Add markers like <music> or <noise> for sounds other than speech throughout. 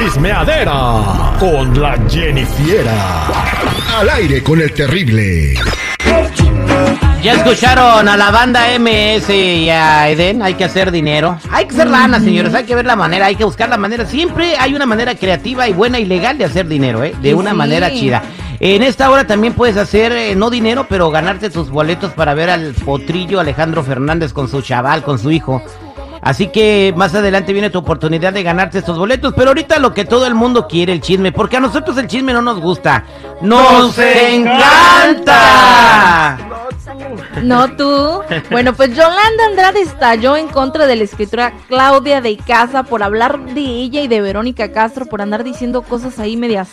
Chismeadera con la Jennifiera. Al aire con el terrible. Ya escucharon a la banda MS y a Eden, hay que hacer dinero. Hay que hacer lana, señores, hay que ver la manera, hay que buscar la manera. Siempre hay una manera creativa y buena y legal de hacer dinero, ¿eh? De una Sí. manera chida. En esta hora también puedes hacer, eh, no dinero, pero ganarte tus boletos para ver al potrillo Alejandro Fernández con su chaval, con su hijo. Así que más adelante viene tu oportunidad de ganarte estos boletos. Pero ahorita lo que todo el mundo quiere, el chisme, porque a nosotros el chisme no nos gusta. ¡Nos encanta! No tú. Bueno, pues Yolanda Andrade estalló en contra de la escritora Claudia de Icaza por hablar de ella y de Verónica Castro por andar diciendo cosas ahí medias,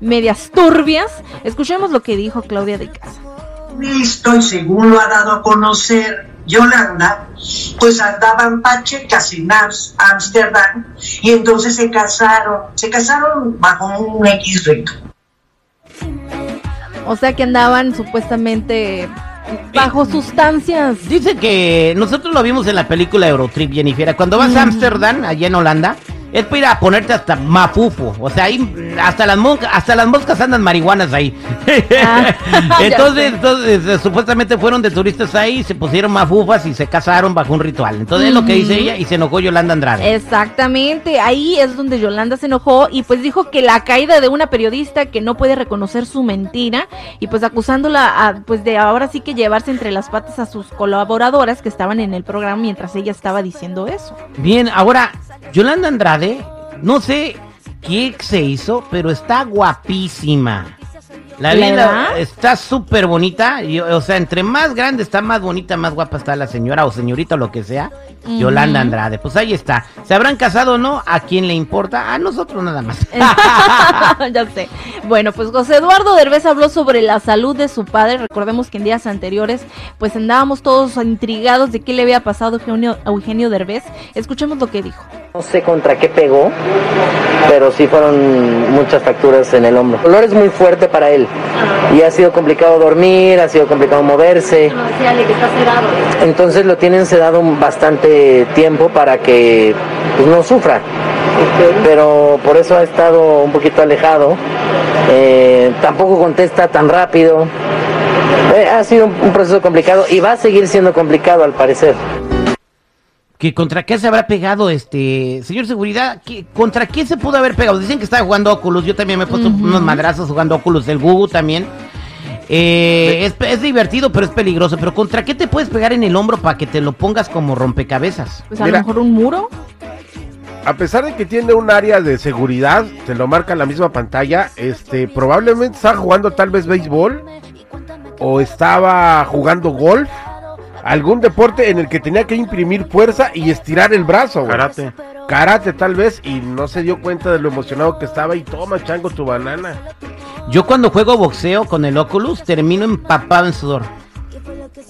medias turbias. Escuchemos lo que dijo Claudia de Icaza. visto y según lo ha dado a conocer Yolanda, pues andaban pachecas en Ámsterdam y entonces se casaron, se casaron bajo un X rito. O sea que andaban supuestamente bajo sustancias. Dice que nosotros lo vimos en la película Eurotrip, Jennifer. Cuando vas a Ámsterdam, allá en Holanda, es para ir a ponerte hasta mafufo. O sea, ahí hasta las moscas, hasta las moscas andan marihuanas ahí. Ah, <laughs> <laughs> entonces, entonces, eh, supuestamente fueron de turistas ahí, se pusieron mafufas y se casaron bajo un ritual. Entonces es lo que dice ella y se enojó Yolanda Andrade. Exactamente, ahí es donde Yolanda se enojó y pues dijo que la caída de una periodista que no puede reconocer su mentira y pues acusándola a, pues de ahora sí que llevarse entre las patas a sus colaboradoras que estaban en el programa mientras ella estaba diciendo eso. Bien, ahora, Yolanda Andrade, no sé qué se hizo, pero está guapísima. La ¿La vida está súper bonita. y, o sea, entre más grande está, más bonita, más guapa está la señora o señorita o lo que sea. Yolanda Andrade. Pues ahí está. ¿Se habrán casado o no? ¿A quién le importa? A nosotros nada más. <laughs> ya sé. Bueno, pues José Eduardo Derbez habló sobre la salud de su padre. Recordemos que en días anteriores pues andábamos todos intrigados de qué le había pasado a Eugenio, a Eugenio Derbez. Escuchemos lo que dijo. No sé contra qué pegó, pero sí fueron muchas fracturas en el hombro. El dolor es muy fuerte para él y ha sido complicado dormir, ha sido complicado moverse. Entonces lo tienen sedado bastante tiempo para que pues, no sufra. Pero por eso ha estado un poquito alejado. Eh, tampoco contesta tan rápido. Eh, ha sido un, un proceso complicado y va a seguir siendo complicado al parecer. ¿Que ¿Contra qué se habrá pegado este señor seguridad? ¿Qué- ¿Contra qué se pudo haber pegado? Dicen que estaba jugando Oculus. Yo también me he puesto unos madrazos jugando Oculus. El Gugu también. Eh, es, es divertido, pero es peligroso. Pero ¿contra qué te puedes pegar en el hombro para que te lo pongas como rompecabezas? Pues a Mira. lo mejor un muro. A pesar de que tiene un área de seguridad, te lo marca en la misma pantalla, este, probablemente estaba jugando tal vez béisbol o estaba jugando golf, algún deporte en el que tenía que imprimir fuerza y estirar el brazo. güey. Karate. Karate tal vez y no se dio cuenta de lo emocionado que estaba y toma chango tu banana. Yo cuando juego boxeo con el Oculus termino empapado en sudor.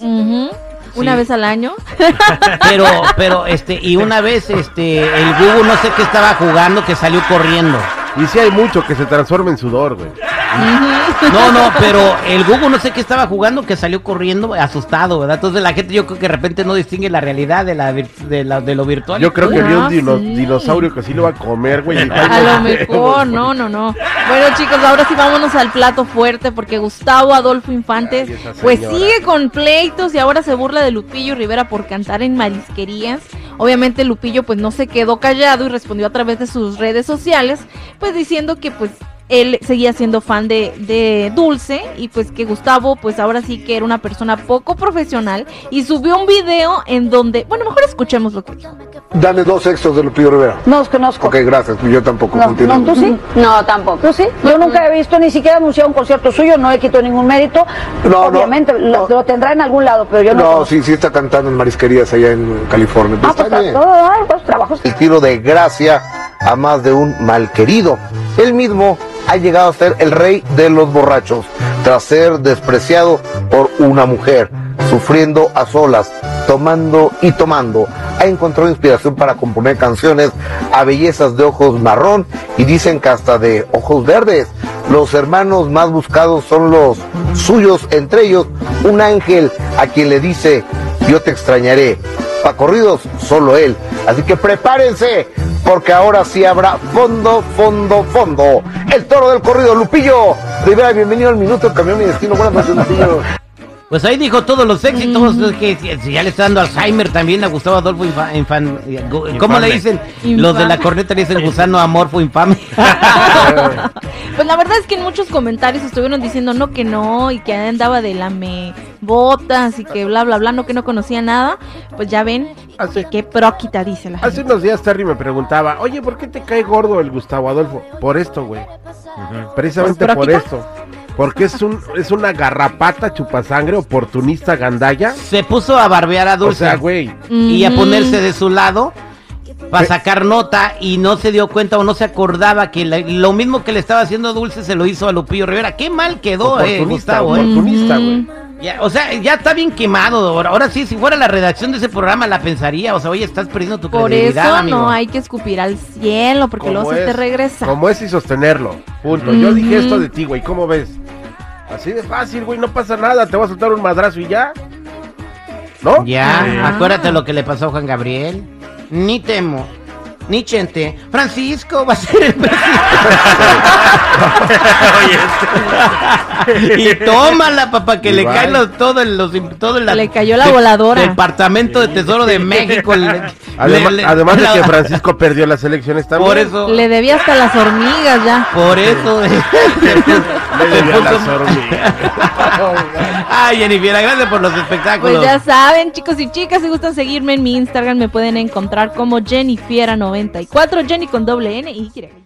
Ujú. Una Sí. vez al año. <laughs> Pero, pero, este, y una vez, este, el Gugu no sé qué estaba jugando que salió corriendo. Y sí hay mucho que se transforma en sudor, güey. No, no, pero el Gugu no sé qué estaba jugando que salió corriendo asustado, ¿verdad? Entonces la gente yo creo que de repente no distingue la realidad de la, de, la de lo virtual. Yo creo que vio Ah, un sí. dinosaurio que sí lo va a comer, güey. A lo mejor, no, no, no. Bueno, chicos, ahora sí vámonos al plato fuerte porque Gustavo Adolfo Infante Ay, esa pues sigue con pleitos y ahora se burla de Lupillo Rivera por cantar en marisquerías. Obviamente Lupillo pues no se quedó callado y respondió a través de sus redes sociales pues diciendo que pues él seguía siendo fan de, de Dulce y pues que Gustavo pues ahora sí que era una persona poco profesional y subió un video en donde, bueno, mejor escuchemos lo que dijo. Dame dos extras de Lupillo Rivera. No los conozco. Ok, gracias. Yo tampoco. No, ¿tú sí? No, tampoco. ¿Tú sí? Yo nunca he visto, ni siquiera anunciado un concierto suyo, no le quito ningún mérito. No, no, Obviamente, lo, no. lo tendrá en algún lado, pero yo no. No, sí, sí está cantando en marisquerías allá en California. Ah, Está pues, bien. no, no, no, pues, trabajos. el tiro de gracia a más de un malquerido. Él mismo ha llegado a ser el rey de los borrachos, tras ser despreciado por una mujer, sufriendo a solas, tomando y tomando. Ha encontrado inspiración para componer canciones a bellezas de ojos marrón y dicen que hasta de ojos verdes. Los hermanos más buscados son los suyos, entre ellos un ángel a quien le dice, yo te extrañaré. Pa' corridos, solo él. Así que prepárense, porque ahora sí habrá fondo, fondo, fondo. El toro del corrido, Lupillo. Rivera, bienvenido al minuto, cambió mi destino. Buenas noches, Lupillo. Pues ahí dijo todos los éxitos, que si- si ya le está dando Alzheimer también a Gustavo Adolfo Infa- Infan- gu- ¿Cómo le dicen? Los de la corneta le dicen gusano amorfo infame. <laughs> Pues la verdad es que en muchos comentarios estuvieron diciendo no que no y que andaba de lame botas y que bla bla bla, no que no conocía nada. Pues ya ven Hace, qué próquita dice la hace gente. unos días Terry me preguntaba, oye, ¿por qué te cae gordo el Gustavo Adolfo? Por esto, güey. Precisamente ¿Por por esto. Porque es un es una garrapata chupasangre oportunista gandalla. Se puso a barbear a O Dulce sea, güey. y a ponerse de su lado para sacar nota y no se dio cuenta o no se acordaba que la- lo mismo que le estaba haciendo Dulce se lo hizo a Lupillo Rivera. Qué mal quedó, eh, Oportunista, Gustavo, eh. oportunista, güey. Ya, o sea, ya está bien quemado. Ahora, ahora sí, si fuera la redacción de ese programa la pensaría. O sea, oye, estás perdiendo tu Por credibilidad, eso amigo. no hay que escupir al cielo porque luego se te regresa. Como es y sostenerlo. Punto. Yo dije esto de ti, güey. ¿Cómo ves? Así de fácil, güey. No pasa nada. Te voy a soltar un madrazo y ya. ¿No? Ya, Ah. acuérdate lo que le pasó a Juan Gabriel. Ni temo, ni chente. Francisco va a ser el presidente. <laughs> y tómala, papá, que Y le caen los, todo el, los, todo el- Le cayó la voladora. Departamento de Tesoro de México. le- Además, le- le- además de que Francisco perdió las elecciones también. Por eso. Le debía hasta las hormigas ya. Por eso. <laughs> Le se las hormigas. Ay, Jennifer, gracias por los espectáculos. Pues ya saben, chicos y chicas, si gustan seguirme en mi Instagram, me pueden encontrar como Jennifiera94, Jenny con doble N Y.